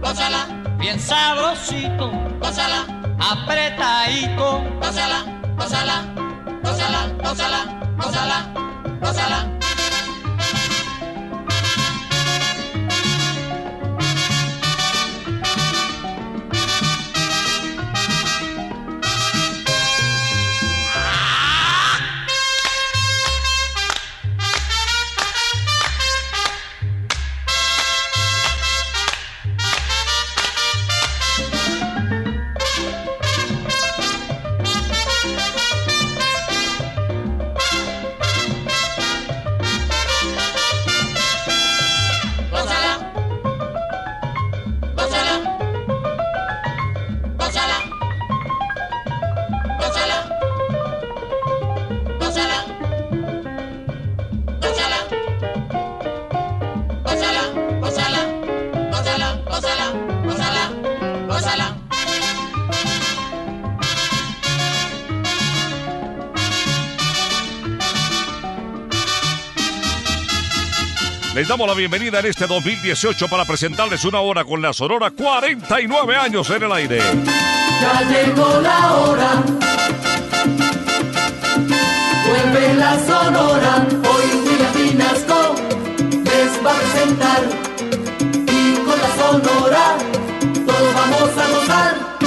gózala, bien sabrosito, gózala, apretadito. gózala, gózala, gózala, gózala, gózala, gózala. Les damos la bienvenida en este 2018 para presentarles una hora con la Sonora 49 años en el aire. Ya llegó la hora. Vuelve la sonora. Hoy William Pinasco les va a presentar. Y con la sonora todos vamos a gozar.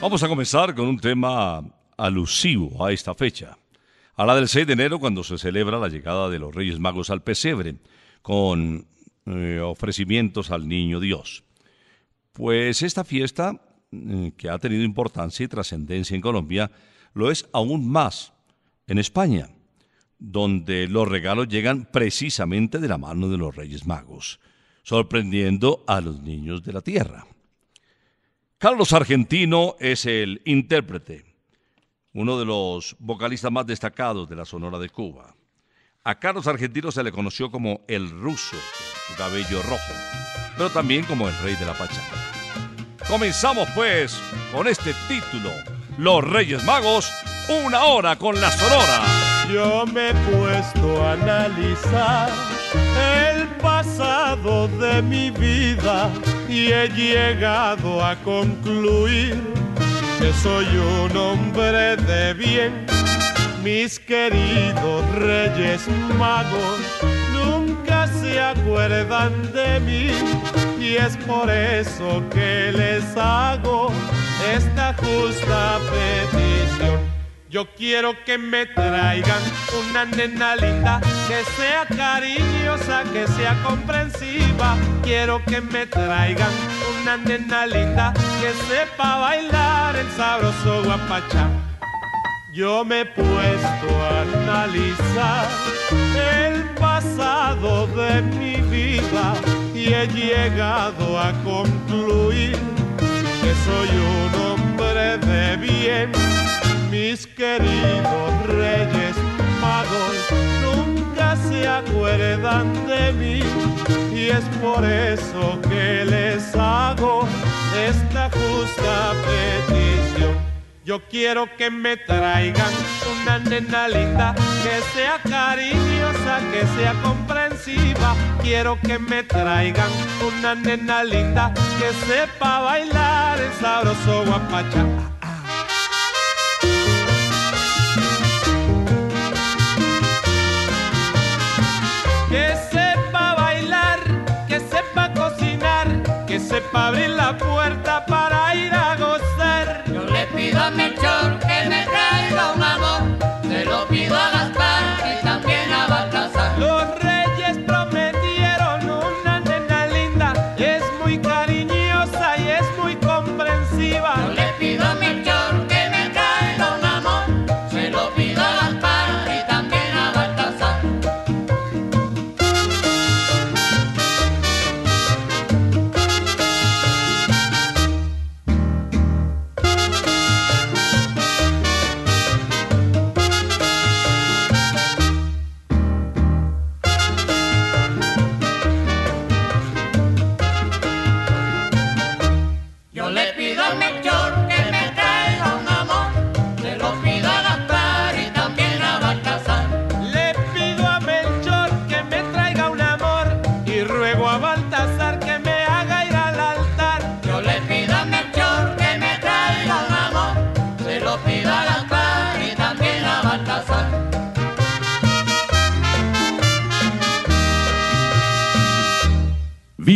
Vamos a comenzar con un tema alusivo a esta fecha, a la del 6 de enero cuando se celebra la llegada de los Reyes Magos al pesebre, con eh, ofrecimientos al Niño Dios. Pues esta fiesta, eh, que ha tenido importancia y trascendencia en Colombia, lo es aún más en España, donde los regalos llegan precisamente de la mano de los Reyes Magos, sorprendiendo a los niños de la tierra. Carlos Argentino es el intérprete, uno de los vocalistas más destacados de la Sonora de Cuba. A Carlos Argentino se le conoció como el ruso, su cabello rojo, pero también como el rey de la pachanga. Comenzamos pues con este título, Los Reyes Magos, una hora con la Sonora. Yo me he puesto a analizar el pasado de mi vida y he llegado a concluir que soy un hombre de bien. Mis queridos reyes magos nunca se acuerdan de mí y es por eso que les hago justa petición. Yo quiero que me traigan una nena linda, que sea cariñosa, que sea comprensiva. Quiero que me traigan una nena linda, que sepa bailar el sabroso guapachá. Yo me he puesto a analizar el pasado de mi vida y he llegado a concluir que soy un hombre de bien. Mis queridos reyes magos nunca se acuerdan de mí y es por eso que les hago esta justa petición. Yo quiero que me traigan una nena linda, que sea cariñosa, que sea comprensiva. Quiero que me traigan una nena linda, que sepa bailar el sabroso guapacha. Que sepa bailar, que sepa cocinar, que sepa abrir la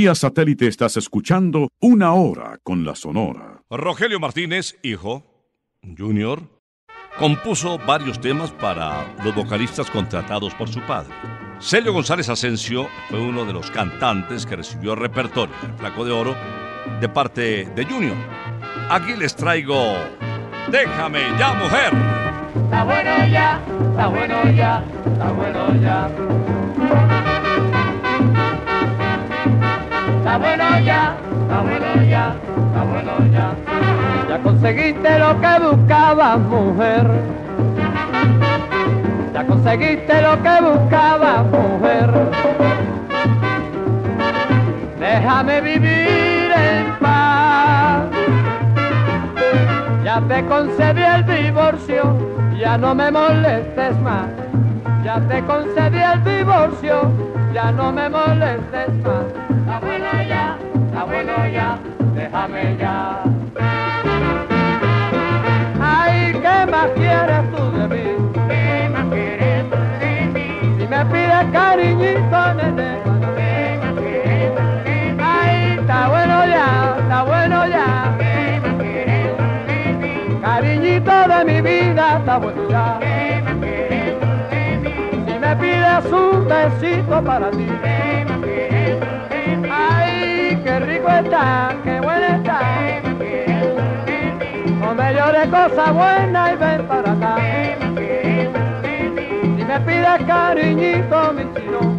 Vía satélite estás escuchando Una Hora con la Sonora. Rogelio Martínez, hijo, Junior, compuso varios temas para los vocalistas contratados por su padre. Celio González Asensio fue uno de los cantantes que recibió repertorio del Flaco de Oro de parte de Junior. Aquí les traigo Déjame ya, mujer. Está bueno ya, está bueno ya, está bueno ya. Está bueno ya, está bueno ya, está bueno ya. Ya conseguiste lo que buscabas, mujer. Ya conseguiste lo que buscabas, mujer. Déjame vivir en paz. Ya te concedí el divorcio, ya no me molestes más. Ya te concedí el divorcio, ya no me molestes más. Está bueno ya, está bueno ya, déjame ya. Ay, ¿qué más quieres tú de mí? ¿Qué más quieres tú de mí? Si me pides cariñito, nene. ¿Qué más quieres tú de mí? Ay, está bueno ya, está bueno ya. ¿Qué más quieres tú de mí? Cariñito de mi vida, está bueno ya. ¿Qué más quieres tú de mí? Si me pides un besito para ti. ¿Qué qué rico está, qué bueno está. ¿Qué más quieres tú de cosas buenas y ven para acá. Si me pides cariñito, mi chinoca.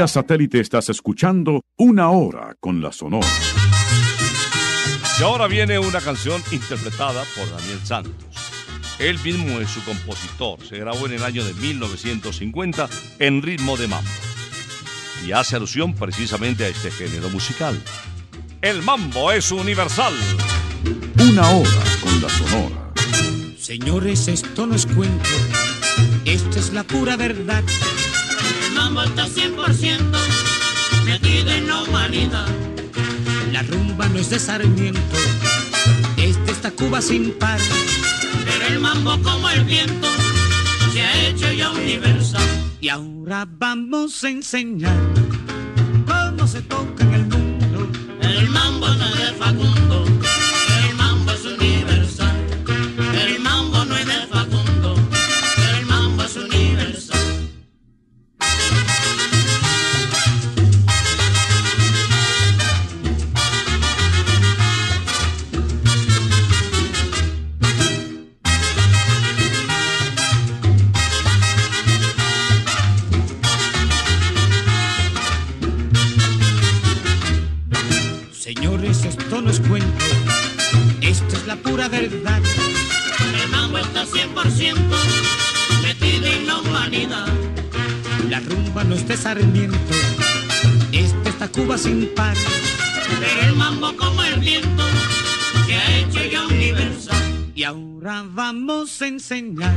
Vía satélite estás escuchando Una Hora con la Sonora. Y ahora viene una canción interpretada por Daniel Santos. Él mismo es su compositor. Se grabó en el año de 1950 en ritmo de mambo. Y hace alusión precisamente a este género musical. El mambo es universal. Una Hora con la Sonora. Señores, esto no es cuento, esto es la pura verdad. Mambo está 100% metido en la humanidad. La rumba no es de Sarmiento, es de esta Cuba sin par. Pero el mambo como el viento se ha hecho ya universal. Y ahora vamos a enseñar cómo se toca en el mundo. El mambo no es de Facundo, Sarmiento, es de esta Cuba sin par. Pero el mambo como el viento se ha hecho ya universal. Y ahora vamos a enseñar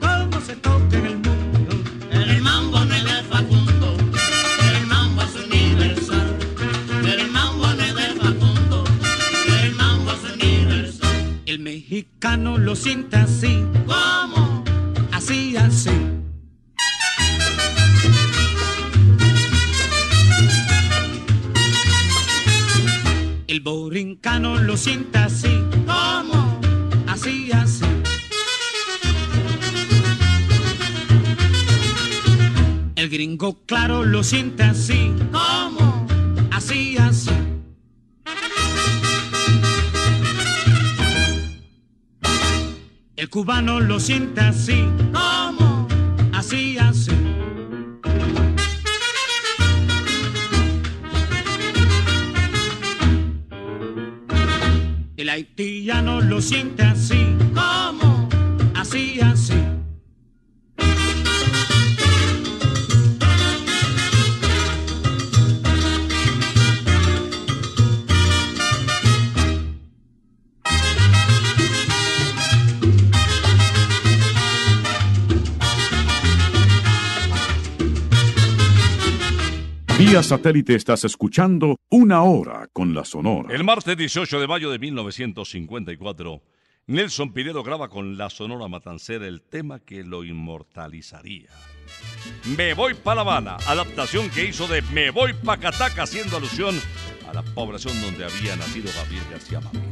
cómo se toca en el mundo. El mambo no es de Facundo, el mambo es universal. El mambo no es de Facundo, el mambo es universal. El mexicano lo siente así, ¿Cómo? El borincano lo siente así, ¿Cómo? así, así. El gringo claro lo siente así, ¿Cómo? así, así. El cubano lo siente así. Haitiano lo siente así, ¿Cómo? así, así. Vía satélite estás escuchando Una Hora con la Sonora. El martes 18 de mayo de 1954, Nelson Pinedo graba con la Sonora Matancera el tema que lo inmortalizaría. Me voy pa' La Habana, adaptación que hizo de Me voy pa' Cataca, haciendo alusión a la población donde había nacido Gabriel García Márquez.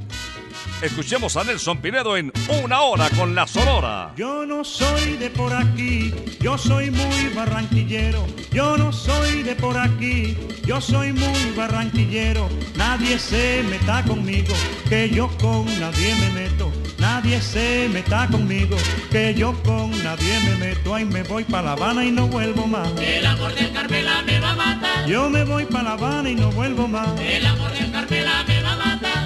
Escuchemos a Nelson Pinedo en Una Hora con la Sonora. Yo no soy de por aquí, yo soy muy barranquillero. Yo no soy de por aquí, yo soy muy barranquillero. Nadie se meta conmigo, que yo con nadie me meto. Nadie se meta conmigo, que yo con nadie me meto. Ay, me voy pa' La Habana y no vuelvo más. El amor del Carmela me va a matar. Yo me voy pa' La Habana y no vuelvo más. El amor del Carmela me va a matar.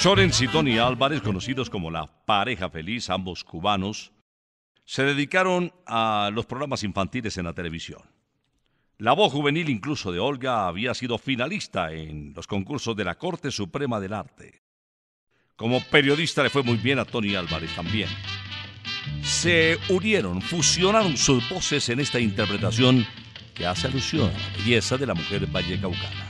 Chorens y Tony Álvarez, conocidos como la pareja feliz, ambos cubanos, se dedicaron a los programas infantiles en la televisión. La voz juvenil incluso de Olga había sido finalista en los concursos de la Corte Suprema del Arte. Como periodista le fue muy bien a Tony Álvarez también. Se unieron, fusionaron sus voces en esta interpretación que hace alusión a la belleza de la mujer vallecaucana.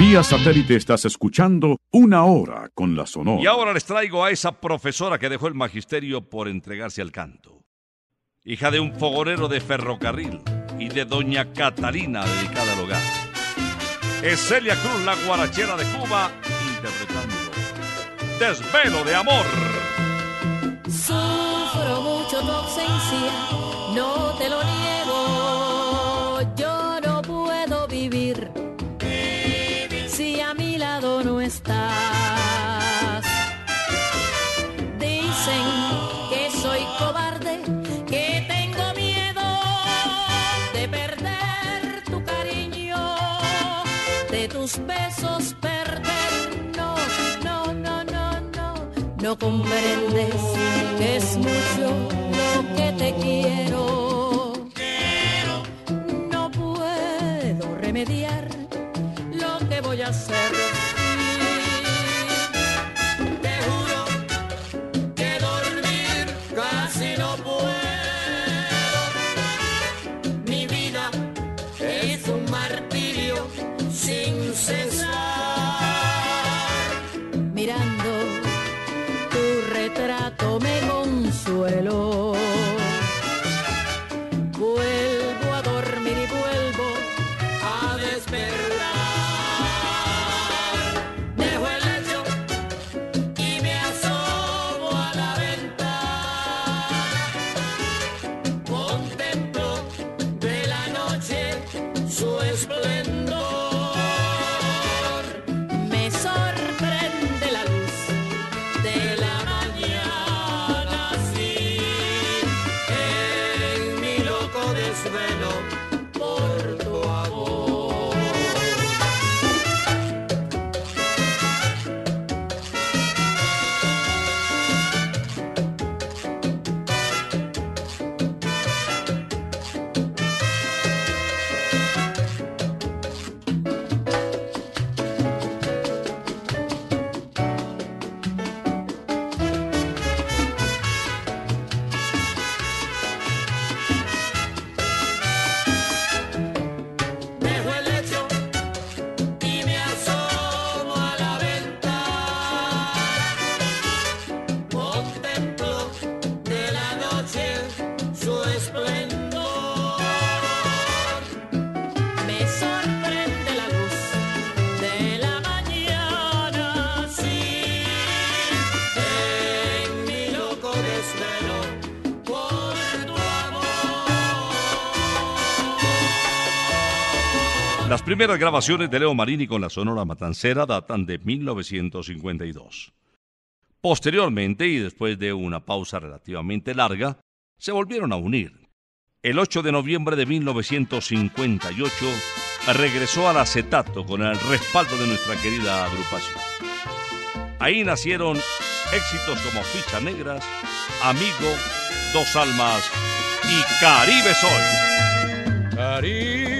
Vía satélite estás escuchando Una Hora con la Sonora. Y ahora les traigo a esa profesora que dejó el magisterio por entregarse al canto. Hija de un fogonero de ferrocarril y de doña Catalina dedicada al hogar. Es Celia Cruz, la guarachera de Cuba, interpretando Desvelo de Amor. Sufro mucho tu ausencia, no te lo niego. No. Comprendes que es mucho lo que te quiero. No puedo remediar lo que voy a hacer. Primeras grabaciones de Leo Marini con la Sonora Matancera datan de 1952. Posteriormente, y después de una pausa relativamente larga, se volvieron a unir. El 8 de noviembre de 1958 regresó al acetato con el respaldo de nuestra querida agrupación. Ahí nacieron éxitos como Ficha Negras, Amigo, Dos Almas y Caribe Soy. Caribe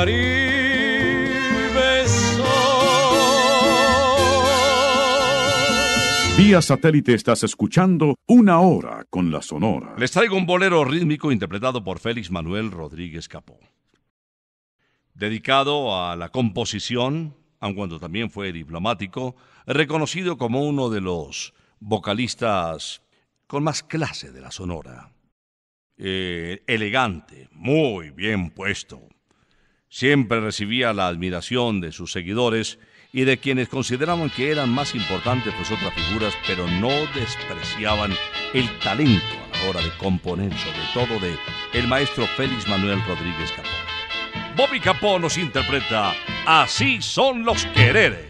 Caribe soy. Vía satélite estás escuchando Una Hora con la Sonora. Les traigo un bolero rítmico interpretado por Félix Manuel Rodríguez Capó. Dedicado a la composición, aun cuando también fue diplomático, reconocido como uno de los vocalistas con más clase de la Sonora. Eh, elegante, muy bien puesto. Siempre recibía la admiración de sus seguidores y de quienes consideraban que eran más importantes pues otras figuras, pero no despreciaban el talento a la hora de componer, sobre todo de el maestro Félix Manuel Rodríguez Capó. Bobby Capó nos interpreta Así son los quereres.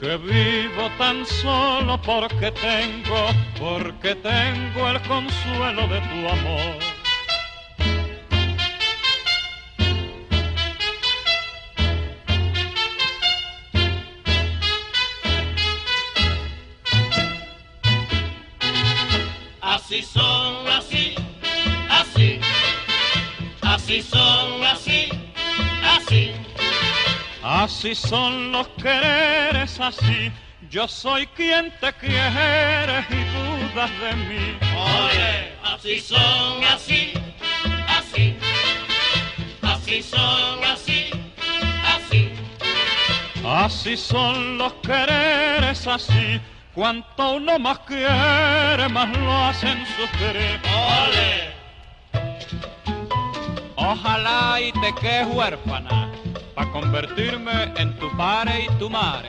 que vivo tan solo porque tengo, porque tengo el consuelo de tu amor. Así son, Así son los quereres, así. Yo soy quien te quiere y dudas de mí. Oye, así son, así, así, así son, así, así. Así son los quereres, así. Cuanto uno más quiere, más lo hacen sufrir. Ole, Ojalá y te quedes huérfana pa' convertirme en tu pare y tu mare.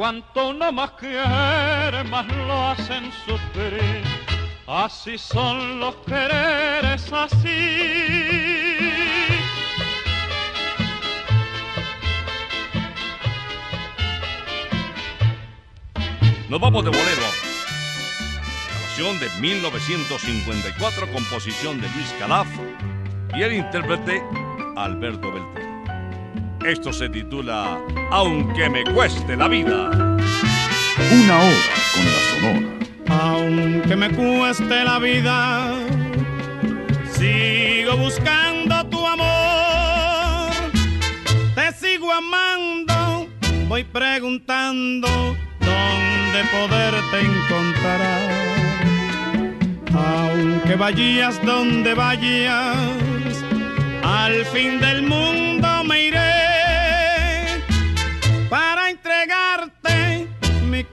Cuanto uno más quiere, más lo hacen sufrir. Así son los quereres, así. Nos vamos de bolero. Grabación de 1954, composición de Luis Calaf y el intérprete Alberto Beltrán. Esto se titula Aunque me cueste la vida. Una hora con la Sonora. Aunque me cueste la vida, sigo buscando tu amor. Te sigo amando, voy preguntando dónde poderte encontrar. Aunque vayas donde vayas, al fin del mundo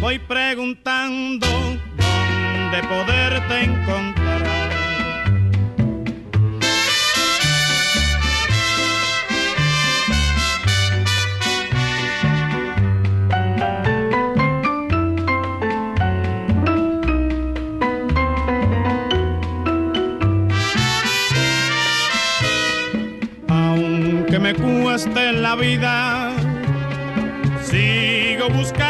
voy preguntando dónde poderte encontrar. Aunque me cueste la vida, sigo buscando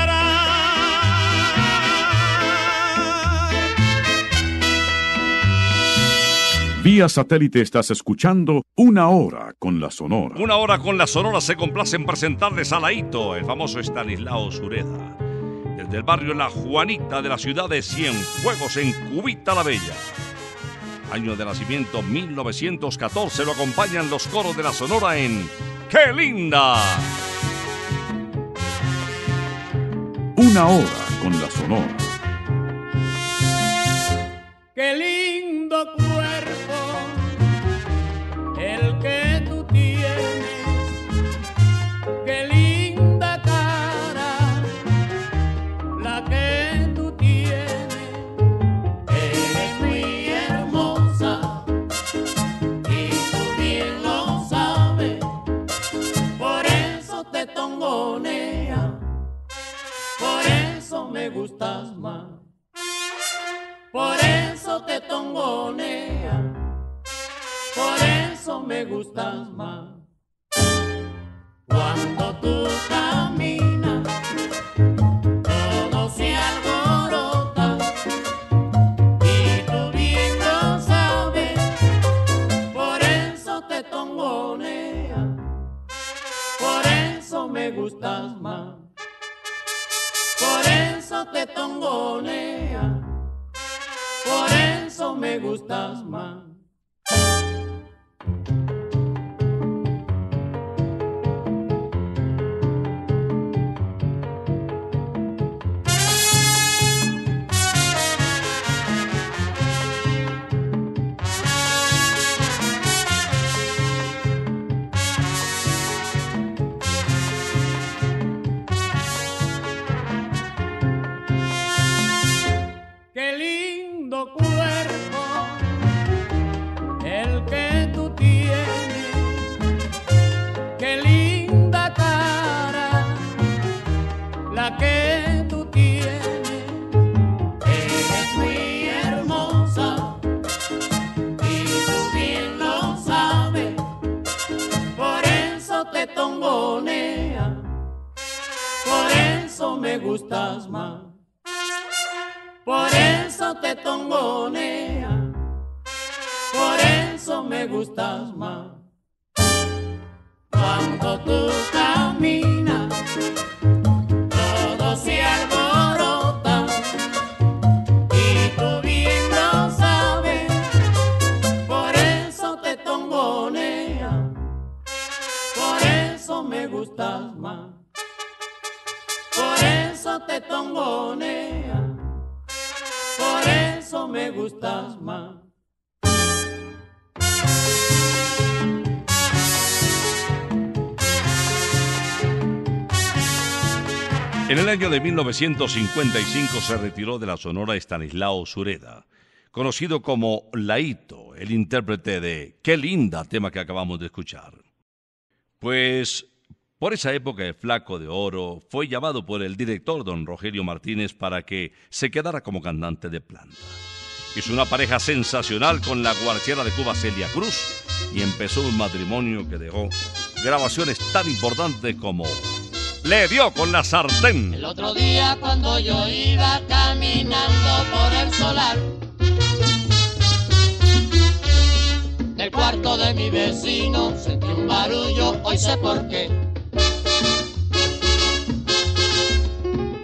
Vía satélite estás escuchando Una hora con la Sonora. Una hora con la Sonora se complace en presentarles a Laito, el famoso Estanislao Sureda. Desde el barrio La Juanita de la ciudad de Cienfuegos en Cubita la Bella. Año de nacimiento 1914 lo acompañan los coros de la Sonora en ¡Qué linda! Una hora con la Sonora. Qué lindo cuerpo gustas más. Por eso te tongonea, por eso me gustas más. Cuando tú caminas, todo se alborota y tú bien lo sabes, por eso te tongonea, por eso me gustas más. Te tongonea, por eso me gustas más. Me En el año de 1955 se retiró de la Sonora Estanislao Sureda, conocido como Laito, el intérprete de Qué linda tema que acabamos de escuchar. Pues por esa época el Flaco de Oro fue llamado por el director don Rogelio Martínez para que se quedara como cantante de planta. Hizo una pareja sensacional con la guardiana de Cuba Celia Cruz y empezó un matrimonio que dejó grabaciones tan importantes como Le dio con la sartén. El otro día cuando yo iba caminando por el solar del cuarto de mi vecino sentí un barullo, hoy sé por qué.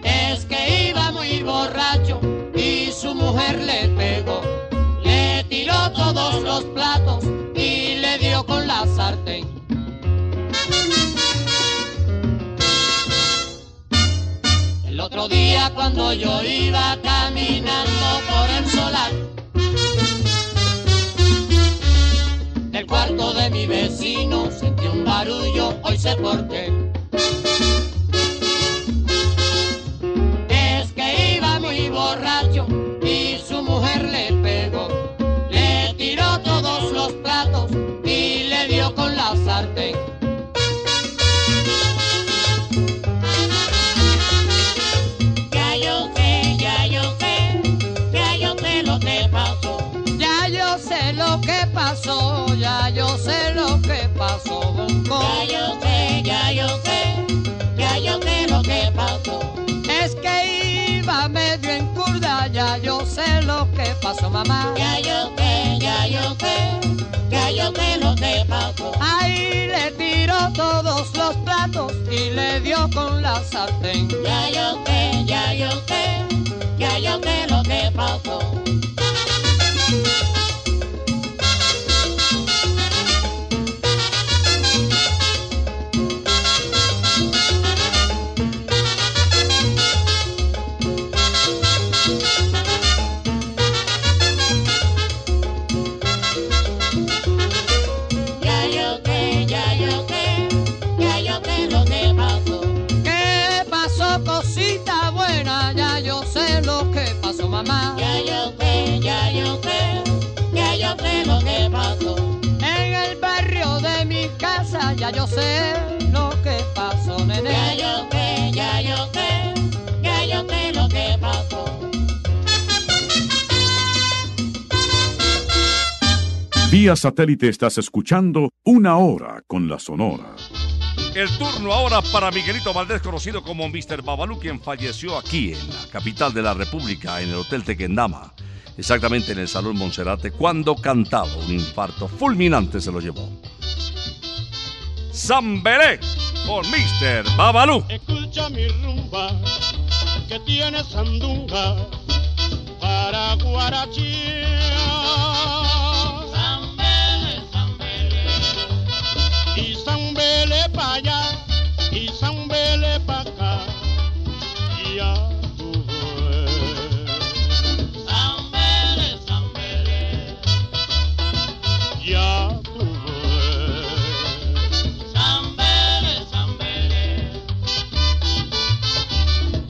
Es que iba muy borracho y su mujer le pegó, le tiró todos los otro día cuando yo iba caminando por el solar del cuarto de mi vecino sentí un barullo, hoy sé por qué. Es que iba muy borracho y su mujer le pegó, le tiró todos los platos y le dio con la sartén. Pasó, ya yo sé lo que pasó. Ya yo sé, ya yo sé, ya yo sé lo que pasó. Es que iba medio en curda, ya yo sé lo que pasó, mamá. Ya yo sé, ya yo sé, ya yo sé lo que pasó. Ahí le tiró todos los platos y le dio con la sartén. Ya yo sé, ya yo sé, ya yo sé lo que pasó. Ya yo sé, ya yo sé, ya yo sé lo que pasó. En el barrio de mi casa, ya yo sé lo que pasó, nene. Ya yo sé, ya yo sé, ya yo sé lo que pasó. Vía satélite estás escuchando una hora con la Sonora. El turno ahora para Miguelito Valdés, conocido como Mr. Babalú, quien falleció aquí en la capital de la República, en el Hotel Tequendama, exactamente en el Salón Monserrate, cuando cantaba. Un infarto fulminante se lo llevó. Zambelé con Mr. Babalú. Escucha mi rumba que tiene sandunga para guarachía. Allá y zambele pa' acá. Ya tú ves. Zambele, zambele. Ya tú ves. Zambele, zambele.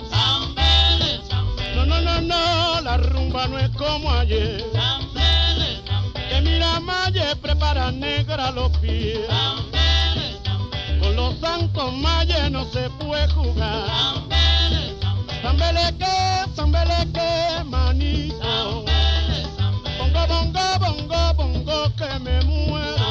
Zambele, zambele. No, no, no, no, la rumba no es como ayer. Zambele, zambele. Que mira Maye prepara negra los pies. Zambele, los zancos Maye no se puede jugar. Zambele, zambele. Zambele que, zambele que, manito. Bongo, bongo, bongo, bongo que me muero.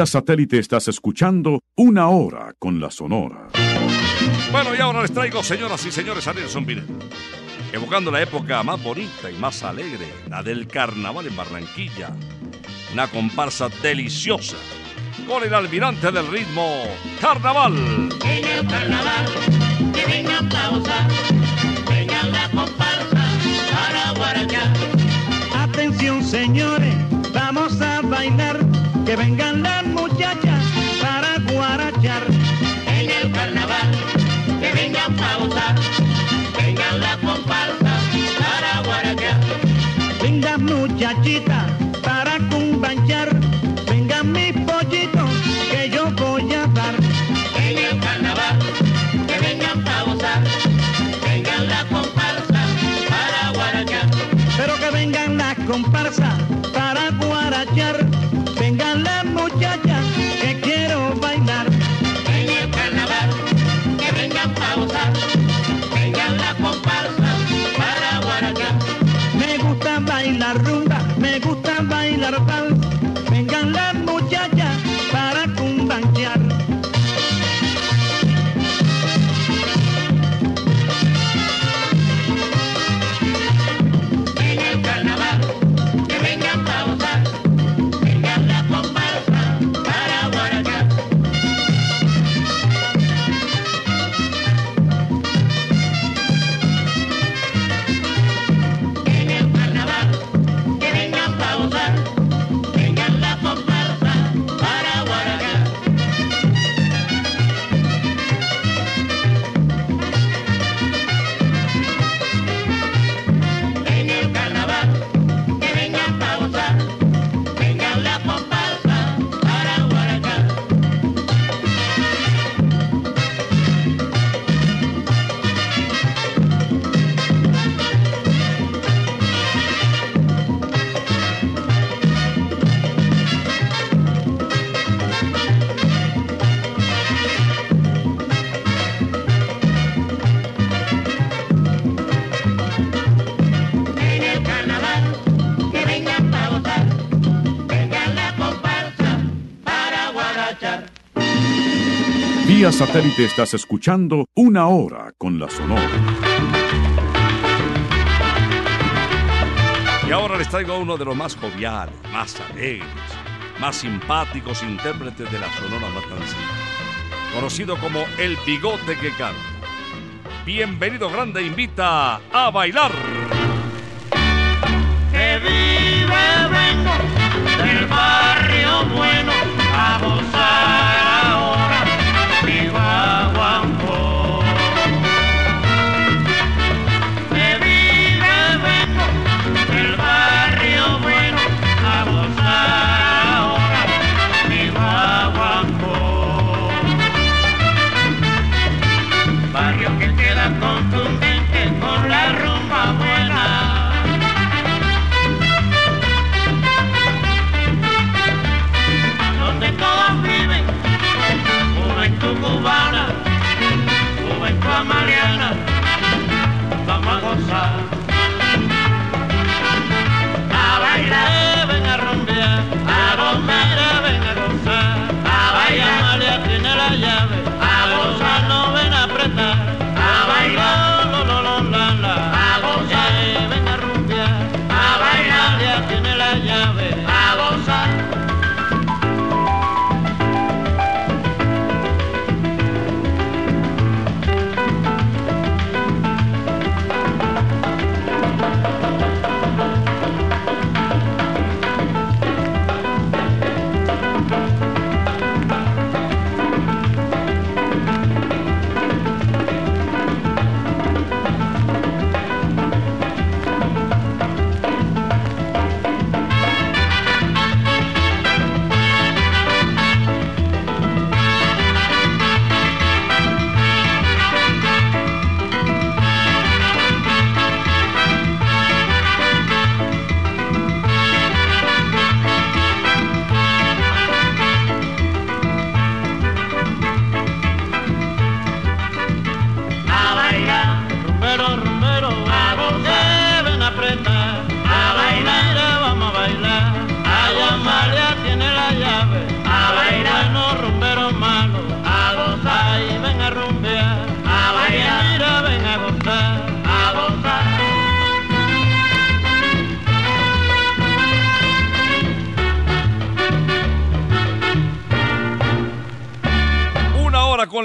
Vía satélite estás escuchando Una Hora con la Sonora. Bueno, y ahora les traigo, señoras y señores, a Nelson Vidal. Evocando la época más bonita y más alegre, la del carnaval en Barranquilla. Una comparsa deliciosa con el almirante del ritmo, Carnaval. En el carnaval, que vengan a gozar, vengan la comparsa para guarachar. Atención señores, vamos a bailar, que vengan las muchachas para guarachar. En el carnaval, que vengan a gozar, vengan la comparsa para guarachar. Vengan muchachitas Satélite estás escuchando Una Hora con la Sonora. Y ahora les traigo a uno de los más joviales, más alegres, más simpáticos intérpretes de la Sonora Matancera, conocido como El Bigote que Canta. Bienvenido grande invita a bailar.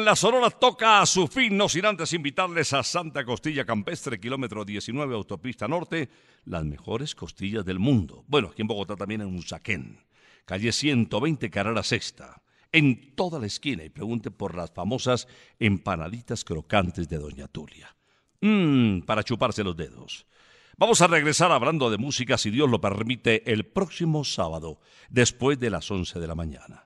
La Sonora toca a su fin, no sin antes invitarles a Santa Costilla Campestre, kilómetro 19, autopista norte, las mejores costillas del mundo. Bueno, aquí en Bogotá también en Usaquén, calle 120, Carrera Sexta, en toda la esquina y pregunte por las famosas empanaditas crocantes de Doña Tulia. Mmm, para chuparse los dedos. Vamos a regresar hablando de música, si Dios lo permite, el próximo sábado, después de las 11 de la mañana.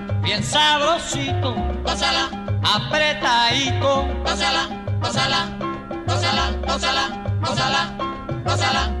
bien sabrosito, gózala, apretadito, gózala, gózala, gózala, gózala, gózala, gózala.